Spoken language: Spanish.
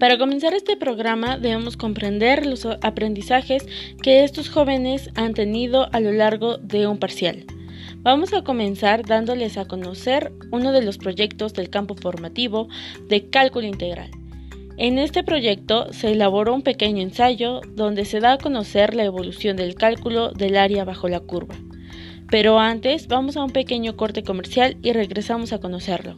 Para comenzar este programa debemos comprender los aprendizajes que estos jóvenes han tenido a lo largo de un parcial. Vamos a comenzar dándoles a conocer uno de los proyectos del campo formativo de cálculo integral. En este proyecto se elaboró un pequeño ensayo donde se da a conocer la evolución del cálculo del área bajo la curva. Pero antes vamos a un pequeño corte comercial y regresamos a conocerlo.